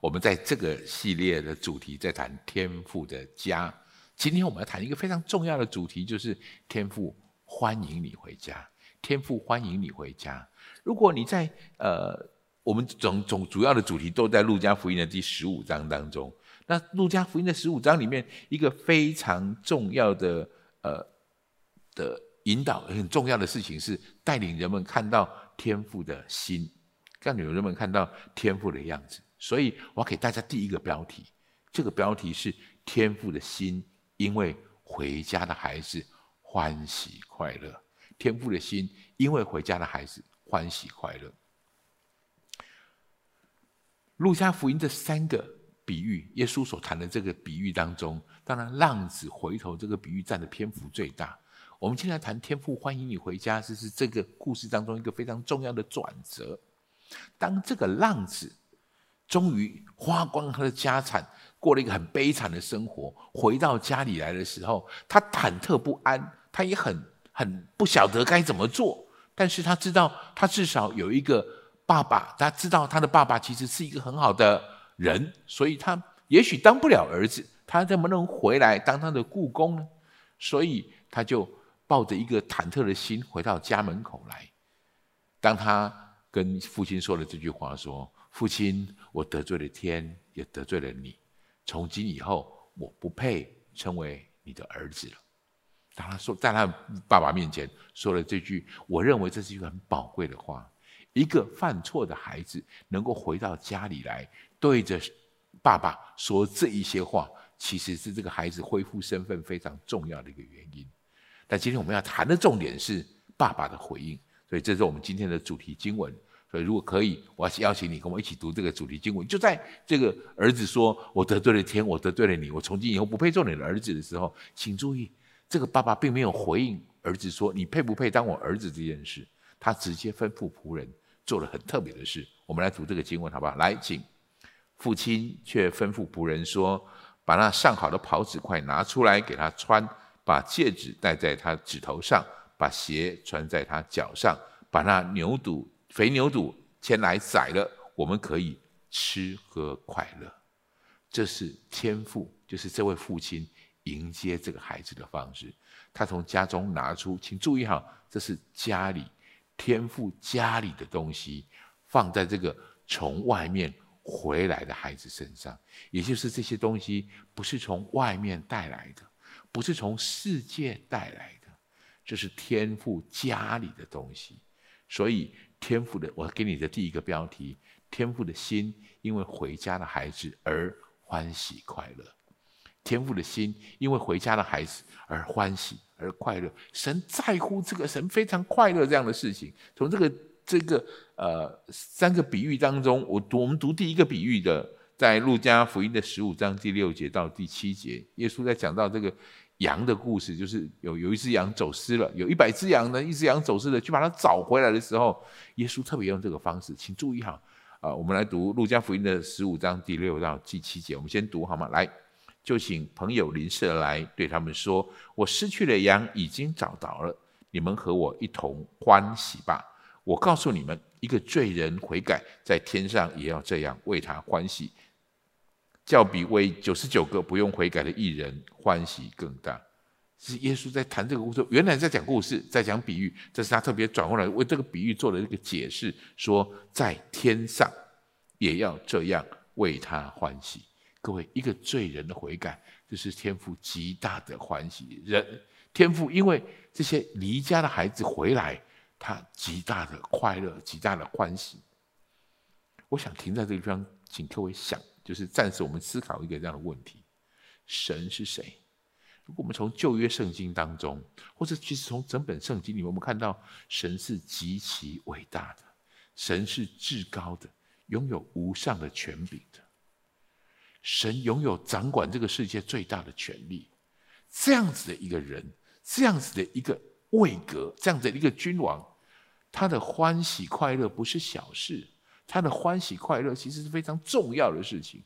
我们在这个系列的主题在谈天赋的家。今天我们要谈一个非常重要的主题，就是天赋欢迎你回家。天赋欢迎你回家。如果你在呃，我们总总主要的主题都在路加福音的第十五章当中。那路加福音的十五章里面，一个非常重要的呃的引导，很重要的事情是带领人们看到天赋的心，让女人们看到天赋的样子。所以我要给大家第一个标题，这个标题是天父的心。因为回家的孩子欢喜快乐，天父的心因为回家的孩子欢喜快乐。路加福音这三个比喻，耶稣所谈的这个比喻当中，当然浪子回头这个比喻占的篇幅最大。我们今天谈天父欢迎你回家，这是这个故事当中一个非常重要的转折。当这个浪子终于花光他的家产。过了一个很悲惨的生活，回到家里来的时候，他忐忑不安，他也很很不晓得该怎么做。但是他知道，他至少有一个爸爸，他知道他的爸爸其实是一个很好的人，所以他也许当不了儿子，他怎么能回来当他的故宫呢？所以他就抱着一个忐忑的心回到家门口来。当他跟父亲说了这句话，说：“父亲，我得罪了天，也得罪了你。”从今以后，我不配称为你的儿子了。当他说在他爸爸面前说了这句，我认为这是一个很宝贵的话。一个犯错的孩子能够回到家里来，对着爸爸说这一些话，其实是这个孩子恢复身份非常重要的一个原因。但今天我们要谈的重点是爸爸的回应，所以这是我们今天的主题经文。所以，如果可以，我要邀请你跟我一起读这个主题经文。就在这个儿子说“我得罪了天，我得罪了你，我从今以后不配做你的儿子”的时候，请注意，这个爸爸并没有回应儿子说“你配不配当我儿子”这件事，他直接吩咐仆人做了很特别的事。我们来读这个经文，好不好？来，请父亲却吩咐仆人说：“把那上好的袍子快拿出来给他穿，把戒指戴在他指头上，把鞋穿在他脚上，把那牛肚。”肥牛肚牵来宰了，我们可以吃喝快乐。这是天父，就是这位父亲迎接这个孩子的方式。他从家中拿出，请注意哈，这是家里天父家里的东西，放在这个从外面回来的孩子身上。也就是这些东西不是从外面带来的，不是从世界带来的，这是天父家里的东西。所以。天赋的，我给你的第一个标题：天赋的心因为回家的孩子而欢喜快乐。天赋的心因为回家的孩子而欢喜而快乐。神在乎这个，神非常快乐这样的事情。从这个这个呃三个比喻当中，我读我们读第一个比喻的，在路加福音的十五章第六节到第七节，耶稣在讲到这个。羊的故事就是有有一只羊走失了，有一百只羊呢，一只羊走失了，去把它找回来的时候，耶稣特别用这个方式，请注意哈，啊，我们来读路加福音的十五章第六到第七节，我们先读好吗？来，就请朋友邻舍来对他们说：“我失去的羊已经找到了，你们和我一同欢喜吧。”我告诉你们，一个罪人悔改，在天上也要这样为他欢喜。较比为九十九个不用悔改的艺人欢喜更大，是耶稣在谈这个故事，原来在讲故事，在讲比喻，这是他特别转过来为这个比喻做了一个解释，说在天上也要这样为他欢喜。各位，一个罪人的悔改，这是天父极大的欢喜。人天父因为这些离家的孩子回来，他极大的快乐，极大的欢喜。我想停在这个地方，请各位想。就是暂时我们思考一个这样的问题：神是谁？如果我们从旧约圣经当中，或者其实从整本圣经里面，我们看到神是极其伟大的，神是至高的，拥有无上的权柄的，神拥有掌管这个世界最大的权利。这样子的一个人，这样子的一个位格，这样子的一个君王，他的欢喜快乐不是小事。他的欢喜快乐其实是非常重要的事情。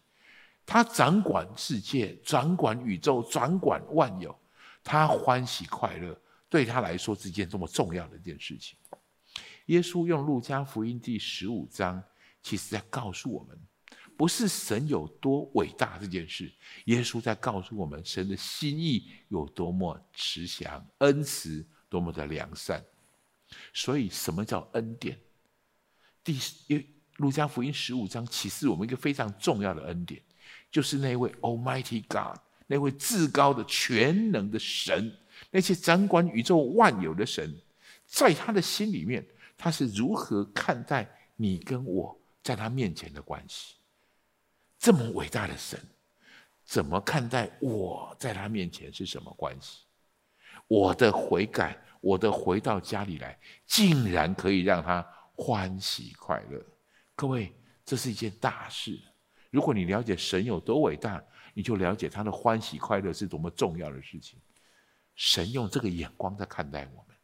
他掌管世界，掌管宇宙，掌管万有。他欢喜快乐，对他来说是一件多么重要的一件事情。耶稣用路加福音第十五章，其实在告诉我们，不是神有多伟大这件事，耶稣在告诉我们神的心意有多么慈祥、恩慈，多么的良善。所以，什么叫恩典？第一路加福音十五章启示我们一个非常重要的恩典，就是那位 Almighty God，那位至高的全能的神，那些掌管宇宙万有的神，在他的心里面，他是如何看待你跟我在他面前的关系？这么伟大的神，怎么看待我在他面前是什么关系？我的悔改，我的回到家里来，竟然可以让他欢喜快乐。各位，这是一件大事。如果你了解神有多伟大，你就了解他的欢喜快乐是多么重要的事情。神用这个眼光在看待我们。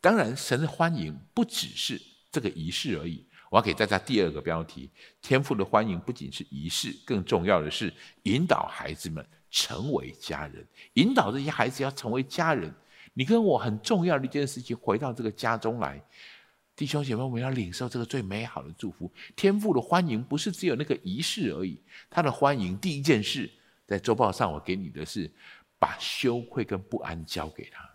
当然，神的欢迎不只是这个仪式而已。我要给大家第二个标题：天赋的欢迎不仅是仪式，更重要的是引导孩子们成为家人，引导这些孩子要成为家人。你跟我很重要的一件事情，回到这个家中来，弟兄姐妹，我们要领受这个最美好的祝福。天父的欢迎不是只有那个仪式而已，他的欢迎第一件事，在周报上我给你的是把羞愧跟不安交给他。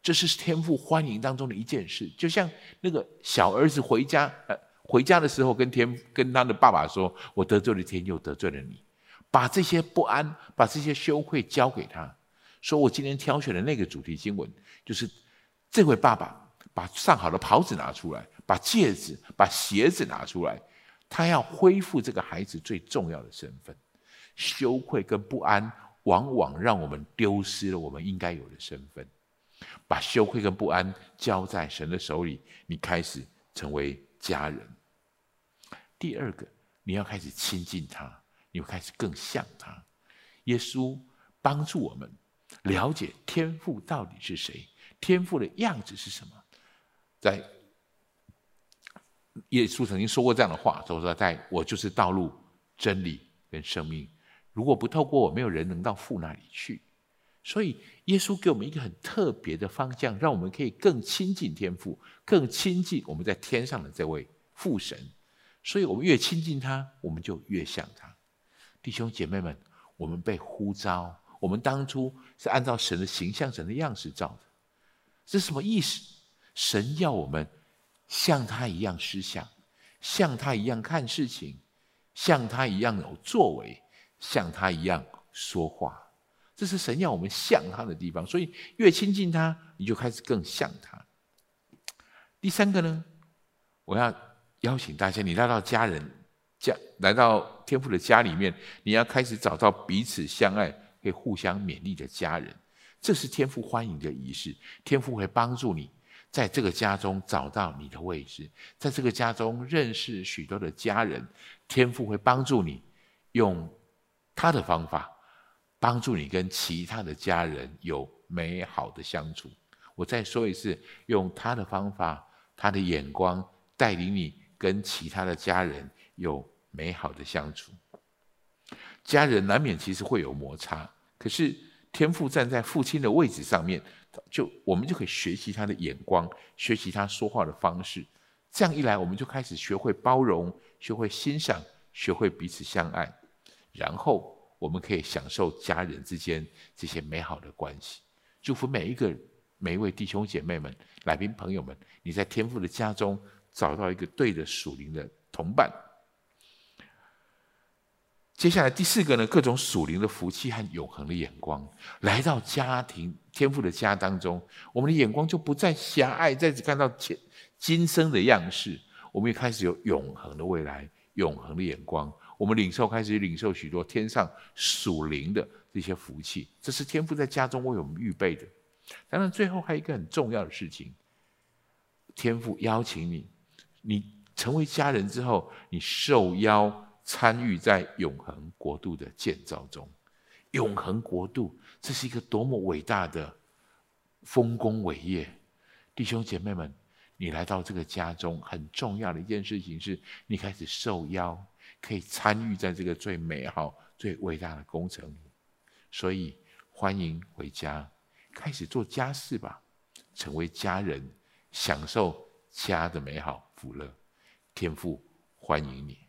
这是天赋欢迎当中的一件事，就像那个小儿子回家，呃。回家的时候，跟天跟他的爸爸说：“我得罪了天，又得罪了你。”把这些不安、把这些羞愧交给他，说：“我今天挑选的那个主题经文，就是这位爸爸把上好的袍子拿出来，把戒指、把鞋子拿出来，他要恢复这个孩子最重要的身份。羞愧跟不安，往往让我们丢失了我们应该有的身份。把羞愧跟不安交在神的手里，你开始成为家人。”第二个，你要开始亲近他，你会开始更像他。耶稣帮助我们了解天赋到底是谁，天赋的样子是什么。在耶稣曾经说过这样的话，说说在我就是道路、真理跟生命，如果不透过我，没有人能到父那里去。所以，耶稣给我们一个很特别的方向，让我们可以更亲近天父，更亲近我们在天上的这位父神。所以，我们越亲近他，我们就越像他。弟兄姐妹们，我们被呼召，我们当初是按照神的形象、神的样式造的。这是什么意思？神要我们像他一样思想，像他一样看事情，像他一样有作为，像他一样说话。这是神要我们像他的地方。所以，越亲近他，你就开始更像他。第三个呢，我要。邀请大家，你来到家人家，来到天父的家里面，你要开始找到彼此相爱、可以互相勉励的家人。这是天父欢迎的仪式。天父会帮助你在这个家中找到你的位置，在这个家中认识许多的家人。天父会帮助你用他的方法，帮助你跟其他的家人有美好的相处。我再说一次，用他的方法，他的眼光带领你。跟其他的家人有美好的相处，家人难免其实会有摩擦，可是天父站在父亲的位置上面，就我们就可以学习他的眼光，学习他说话的方式，这样一来，我们就开始学会包容，学会欣赏，学会彼此相爱，然后我们可以享受家人之间这些美好的关系。祝福每一个每一位弟兄姐妹们、来宾朋友们，你在天父的家中。找到一个对的属灵的同伴。接下来第四个呢，各种属灵的福气和永恒的眼光来到家庭天赋的家当中，我们的眼光就不再狭隘，再次看到今今生的样式，我们也开始有永恒的未来、永恒的眼光。我们领受开始领受许多天上属灵的这些福气，这是天赋在家中为我们预备的。当然，最后还有一个很重要的事情，天赋邀请你。你成为家人之后，你受邀参与在永恒国度的建造中。永恒国度，这是一个多么伟大的丰功伟业！弟兄姐妹们，你来到这个家中，很重要的一件事情是，你开始受邀，可以参与在这个最美好、最伟大的工程里。所以，欢迎回家，开始做家事吧，成为家人，享受家的美好。福乐，天父欢迎你。